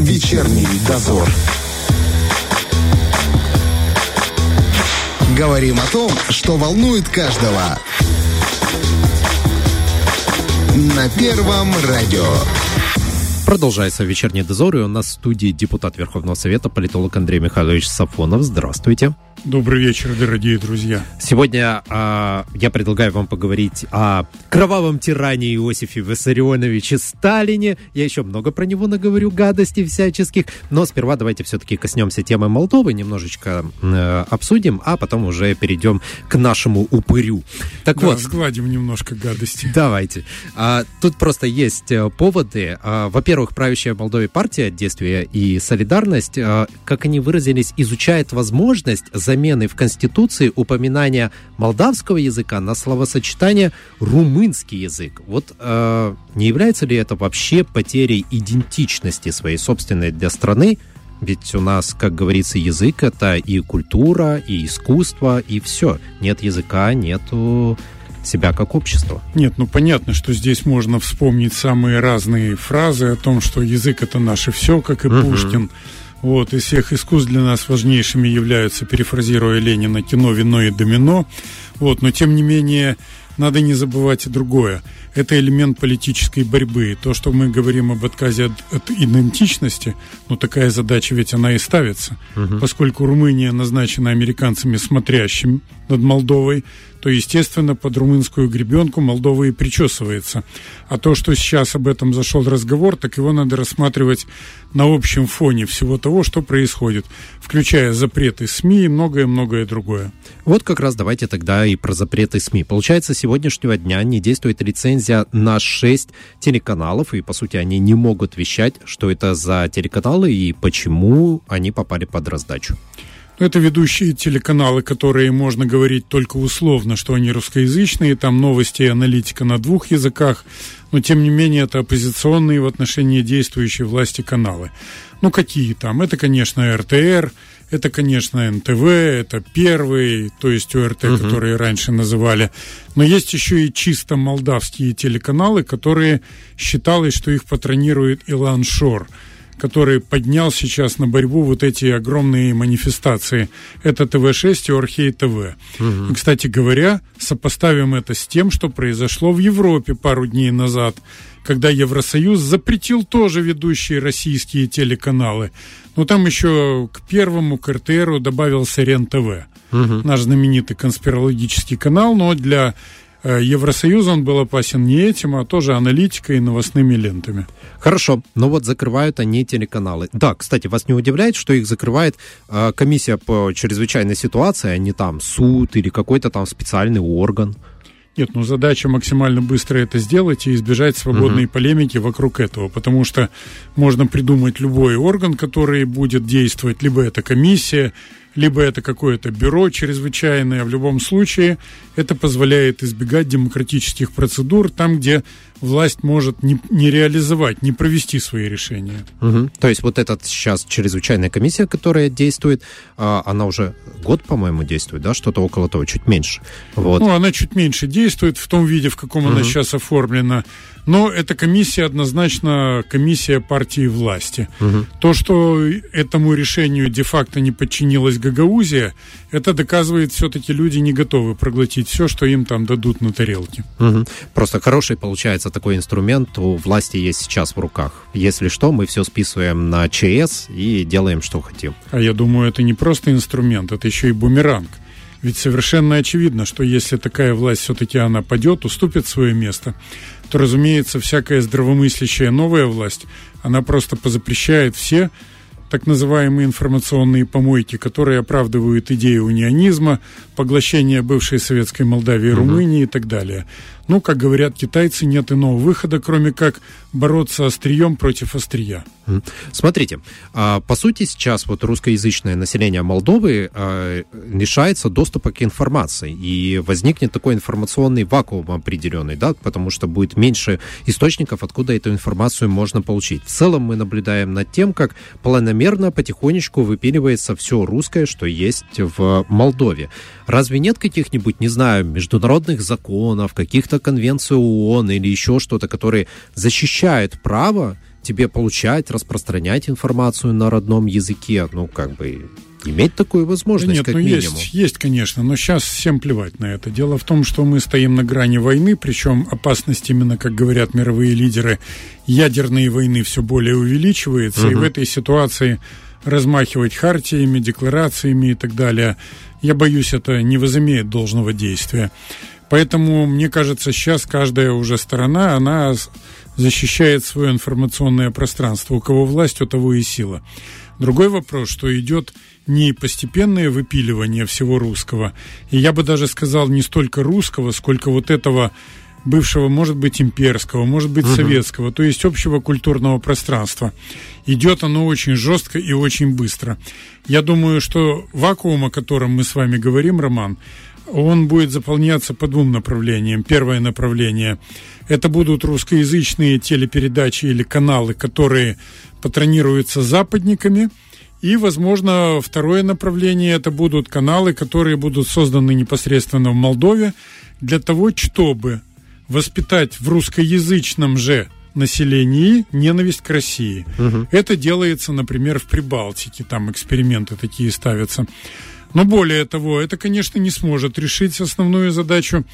Вечерний дозор. Говорим о том, что волнует каждого. На Первом радио. Продолжается вечерний дозор, и у нас в студии депутат Верховного Совета, политолог Андрей Михайлович Сафонов. Здравствуйте. Добрый вечер, дорогие друзья. Сегодня э, я предлагаю вам поговорить о кровавом тиране Иосифе Виссарионовиче Сталине. Я еще много про него наговорю, гадостей всяческих. Но сперва давайте все-таки коснемся темы Молдовы, немножечко э, обсудим, а потом уже перейдем к нашему упырю. Так да, вот. сгладим немножко гадости. Давайте. А, тут просто есть э, поводы. А, во-первых, правящая в Молдове партия «Действие и солидарность», а, как они выразились, изучает возможность замены в Конституции упоминания молдавского языка на словосочетание румынский язык. Вот э, не является ли это вообще потерей идентичности своей собственной для страны? Ведь у нас, как говорится, язык это и культура, и искусство, и все. Нет языка, нету себя как общество. Нет, ну понятно, что здесь можно вспомнить самые разные фразы о том, что язык это наше все, как и угу. Пушкин. Вот, из всех искусств для нас важнейшими являются, перефразируя Ленина, кино, вино и домино. Вот, но тем не менее, надо не забывать и другое. Это элемент политической борьбы. То, что мы говорим об отказе от, от идентичности, ну такая задача ведь она и ставится. Угу. Поскольку Румыния назначена американцами смотрящим над Молдовой, то, естественно, под румынскую гребенку Молдова и причесывается. А то, что сейчас об этом зашел разговор, так его надо рассматривать на общем фоне всего того, что происходит, включая запреты СМИ и многое-многое другое. Вот как раз давайте тогда и про запреты СМИ. Получается, с сегодняшнего дня не действует лицензия на 6 телеканалов, и, по сути, они не могут вещать, что это за телеканалы и почему они попали под раздачу. Это ведущие телеканалы, которые можно говорить только условно, что они русскоязычные, там новости и аналитика на двух языках, но тем не менее это оппозиционные в отношении действующей власти каналы. Ну какие там? Это, конечно, РТР, это, конечно, НТВ, это первый, то есть ОРТ, угу. которые раньше называли. Но есть еще и чисто молдавские телеканалы, которые считалось, что их патронирует Илан Шор – который поднял сейчас на борьбу вот эти огромные манифестации. Это ТВ-6 и Орхей ТВ. Угу. кстати говоря, сопоставим это с тем, что произошло в Европе пару дней назад, когда Евросоюз запретил тоже ведущие российские телеканалы. Но там еще к первому, к РТРу добавился РЕН-ТВ. Угу. Наш знаменитый конспирологический канал, но для Евросоюз он был опасен не этим, а тоже аналитикой и новостными лентами. Хорошо, но вот закрывают они телеканалы. Да, кстати, вас не удивляет, что их закрывает э, комиссия по чрезвычайной ситуации, а не там суд или какой-то там специальный орган? Нет, ну задача максимально быстро это сделать и избежать свободной угу. полемики вокруг этого, потому что можно придумать любой орган, который будет действовать, либо это комиссия, либо это какое-то бюро чрезвычайное. В любом случае это позволяет избегать демократических процедур там, где власть может не, не реализовать, не провести свои решения. Угу. То есть вот эта сейчас чрезвычайная комиссия, которая действует, а, она уже год, по-моему, действует, да, что-то около того, чуть меньше. Вот. Ну, она чуть меньше действует в том виде, в каком угу. она сейчас оформлена. Но эта комиссия однозначно комиссия партии власти. Угу. То, что этому решению де-факто не подчинилась Гагаузия, это доказывает, все-таки люди не готовы проглотить все, что им там дадут на тарелке. Угу. Просто хороший получается такой инструмент у власти есть сейчас в руках. Если что, мы все списываем на ЧС и делаем, что хотим. А я думаю, это не просто инструмент, это еще и бумеранг. Ведь совершенно очевидно, что если такая власть все-таки она падет, уступит свое место, то, разумеется, всякая здравомыслящая новая власть, она просто позапрещает все так называемые информационные помойки, которые оправдывают идею унионизма, поглощение бывшей советской Молдавии и Румынии и так далее. Ну, как говорят китайцы, нет иного выхода, кроме как бороться острием против острия. Смотрите, а, по сути сейчас вот русскоязычное население Молдовы а, лишается доступа к информации, и возникнет такой информационный вакуум определенный, да, потому что будет меньше источников, откуда эту информацию можно получить. В целом мы наблюдаем над тем, как планомерно потихонечку выпиливается все русское, что есть в Молдове. Разве нет каких-нибудь, не знаю, международных законов, каких-то конвенций ООН или еще что-то, которые защищают право тебе получать, распространять информацию на родном языке, ну, как бы, иметь такую возможность, Нет, как ну минимум. есть, есть, конечно, но сейчас всем плевать на это. Дело в том, что мы стоим на грани войны, причем опасность именно, как говорят мировые лидеры, ядерной войны все более увеличивается, Мгм. и в этой ситуации размахивать хартиями, декларациями и так далее, я боюсь, это не возымеет должного действия. Поэтому, мне кажется, сейчас каждая уже сторона, она защищает свое информационное пространство. У кого власть, у того и сила. Другой вопрос, что идет не постепенное выпиливание всего русского, и я бы даже сказал не столько русского, сколько вот этого бывшего, может быть, имперского, может быть, советского, то есть общего культурного пространства. Идет оно очень жестко и очень быстро. Я думаю, что вакуум, о котором мы с вами говорим, Роман, он будет заполняться по двум направлениям. Первое направление – это будут русскоязычные телепередачи или каналы, которые патронируются западниками. И, возможно, второе направление – это будут каналы, которые будут созданы непосредственно в Молдове для того, чтобы воспитать в русскоязычном же населении ненависть к России. Это делается, например, в Прибалтике, там эксперименты такие ставятся. Но более того, это, конечно, не сможет решить основную задачу.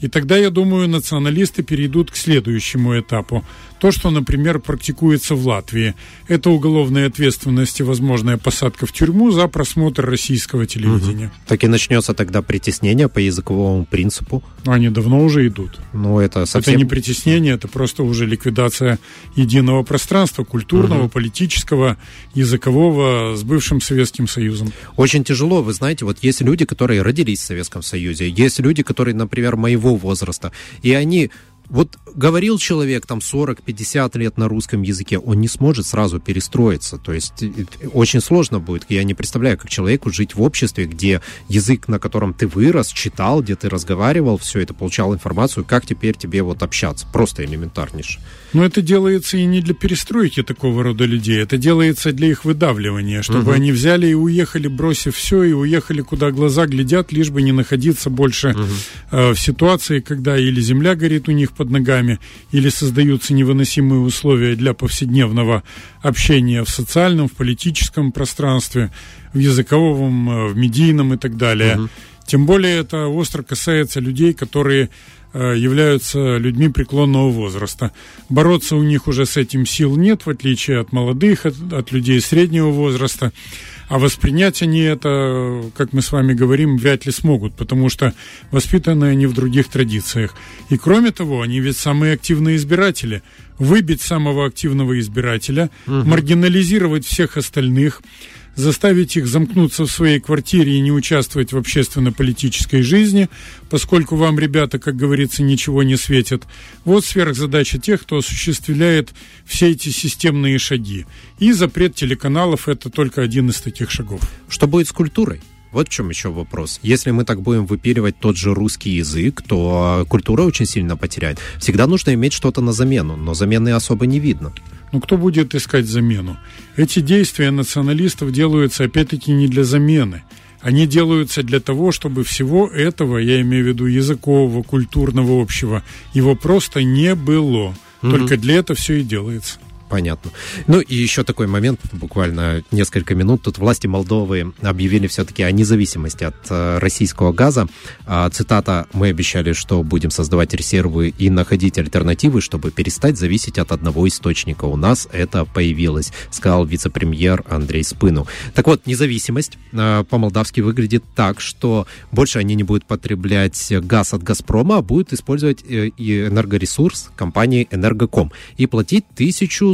И тогда, я думаю, националисты перейдут к следующему этапу. То, что, например, практикуется в Латвии. Это уголовная ответственность и возможная посадка в тюрьму за просмотр российского телевидения. Так и начнется тогда притеснение по языковому принципу. Они давно уже идут. Ну, это совсем... Это не притеснение, это просто уже ликвидация единого пространства, культурного, политического, языкового с бывшим Советским Союзом. Очень тяжело, вы знаете, вот есть люди, которые родились в Советском Союзе, есть люди, которые, например, моего возраста, и они вот говорил человек там 40-50 лет на русском языке, он не сможет сразу перестроиться. То есть очень сложно будет. Я не представляю, как человеку жить в обществе, где язык, на котором ты вырос, читал, где ты разговаривал, все это, получал информацию, как теперь тебе вот общаться. Просто элементарнейше. Но это делается и не для перестройки такого рода людей, это делается для их выдавливания, чтобы Мгм. они взяли и уехали, бросив все, и уехали, куда глаза глядят, лишь бы не находиться больше э, в ситуации, когда или земля горит у них под ногами, или создаются невыносимые условия для повседневного общения в социальном, в политическом пространстве, в языковом, э, в медийном и так далее. Тем более это остро касается людей, которые являются людьми преклонного возраста. Бороться у них уже с этим сил нет, в отличие от молодых, от, от людей среднего возраста. А воспринять они это, как мы с вами говорим, вряд ли смогут, потому что воспитаны они в других традициях. И кроме того, они ведь самые активные избиратели. Выбить самого активного избирателя, маргинализировать всех остальных, заставить их замкнуться в своей квартире и не участвовать в общественно-политической жизни, поскольку вам, ребята, как говорится, ничего не светит. Вот сверхзадача тех, кто осуществляет все эти системные шаги. И запрет телеканалов – это только один из таких шагов. Что будет с культурой? Вот в чем еще вопрос. Если мы так будем выпиливать тот же русский язык, то культура очень сильно потеряет. Всегда нужно иметь что-то на замену, но замены особо не видно. Но кто будет искать замену? Эти действия националистов делаются, опять-таки, не для замены. Они делаются для того, чтобы всего этого, я имею в виду языкового, культурного, общего, его просто не было. Только для этого все и делается. Понятно. Ну и еще такой момент, буквально несколько минут. Тут власти Молдовы объявили все-таки о независимости от э, российского газа. А, цитата, мы обещали, что будем создавать резервы и находить альтернативы, чтобы перестать зависеть от одного источника. У нас это появилось, сказал вице-премьер Андрей Спыну. Так вот, независимость э, по-молдавски выглядит так, что больше они не будут потреблять газ от «Газпрома», а будут использовать э, энергоресурс компании «Энергоком» и платить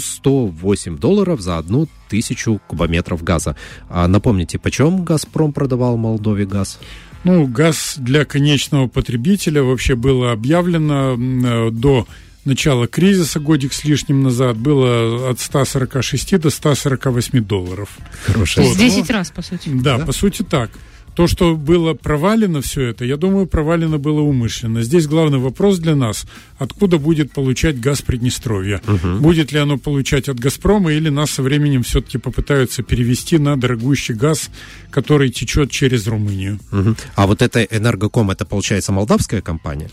1108 долларов за одну тысячу кубометров газа. А напомните, почем «Газпром» продавал Молдове газ? Ну, газ для конечного потребителя вообще было объявлено э, до начала кризиса, годик с лишним назад, было от 146 до 148 долларов. Хорошая Вот. В 10 раз, по сути. Да, по сути так. То, что было провалено все это, я думаю, провалено было умышленно. Здесь главный вопрос для нас, откуда будет получать газ Приднестровья. Будет ли оно получать от «Газпрома» или нас со временем все-таки попытаются перевести на дорогущий газ, который течет через Румынию. Мгм. А вот это «Энергоком» это, получается, молдавская компания?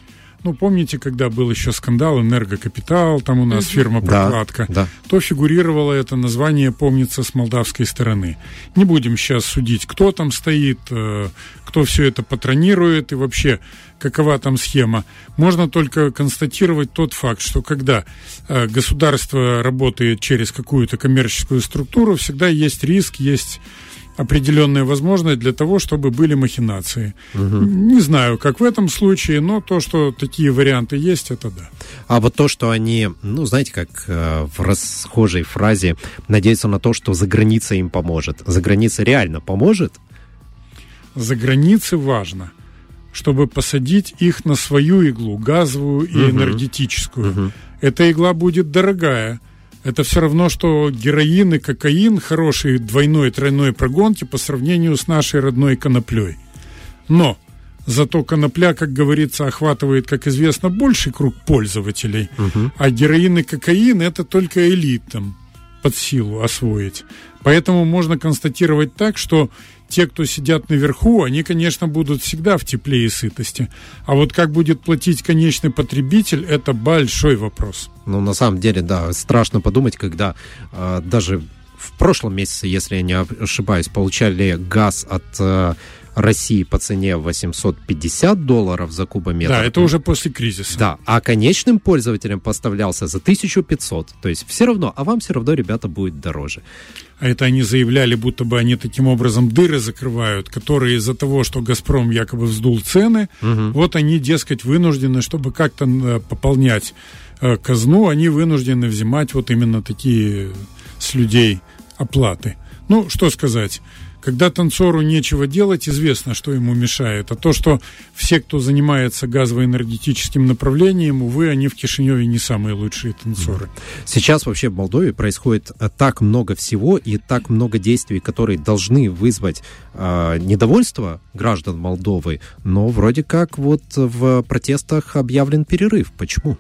Ну, помните, когда был еще скандал «Энергокапитал», там у нас фирма «Прокладка», да, да. то фигурировало это название, помнится, с молдавской стороны. Не будем сейчас судить, кто там стоит, э, кто все это патронирует и вообще какова там схема. Можно только констатировать тот факт, что когда э, государство работает через какую-то коммерческую структуру, всегда есть риск, есть определенная возможность для того, чтобы были махинации. Угу. Не знаю, как в этом случае, но то, что такие варианты есть, это да. А вот то, что они, ну, знаете, как э, в расхожей фразе, надеются на то, что за границей им поможет. За границей реально поможет? За границей важно, чтобы посадить их на свою иглу, газовую и угу. энергетическую. Угу. Эта игла будет дорогая, это все равно, что героин и кокаин хорошие двойной, тройной прогонки по сравнению с нашей родной коноплей. Но зато конопля, как говорится, охватывает, как известно, больший круг пользователей, угу. а героин и кокаин это только элитам под силу освоить. Поэтому можно констатировать так, что те, кто сидят наверху, они, конечно, будут всегда в тепле и сытости. А вот как будет платить конечный потребитель, это большой вопрос. Ну, на самом деле, да, страшно подумать, когда э, даже в прошлом месяце, если я не ошибаюсь, получали газ от э, России по цене 850 долларов за кубометр. Да, это уже после кризиса. Да, а конечным пользователям поставлялся за 1500. То есть все равно, а вам все равно, ребята, будет дороже. А это они заявляли, будто бы они таким образом дыры закрывают, которые из-за того, что «Газпром» якобы вздул цены, угу. вот они, дескать, вынуждены, чтобы как-то э, пополнять э, казну, они вынуждены взимать вот именно такие с людей оплаты. Ну, что сказать. Когда танцору нечего делать, известно, что ему мешает. А то, что все, кто занимается газово-энергетическим направлением, увы, они в Кишиневе не самые лучшие танцоры. Сейчас вообще в Молдове происходит э, так много всего и так много действий, которые должны вызвать э, недовольство граждан Молдовы, но вроде как вот в протестах объявлен перерыв. Почему?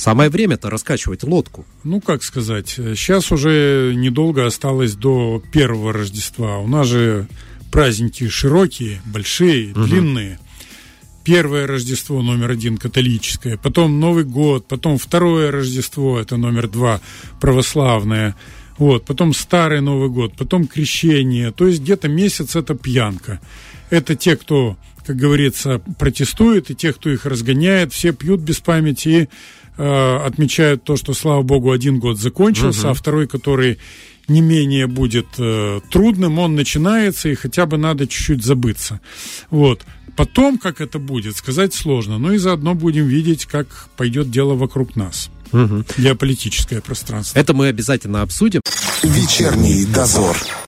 Самое время-то раскачивать лодку. Ну, как сказать, сейчас уже недолго осталось до первого Рождества. У нас же праздники широкие, большие, угу. длинные. Первое Рождество номер один католическое, потом Новый год, потом второе Рождество, это номер два православное, вот, потом Старый Новый год, потом крещение, то есть где-то месяц это пьянка. Это те, кто, как говорится, протестует, и те, кто их разгоняет, все пьют без памяти и Э, отмечают то, что, слава богу, один год закончился, угу. а второй, который не менее будет э, трудным, он начинается, и хотя бы надо чуть-чуть забыться. Вот. Потом, как это будет, сказать сложно. Но и заодно будем видеть, как пойдет дело вокруг нас. Угу. Геополитическое пространство. Это мы обязательно обсудим. Вечерний дозор.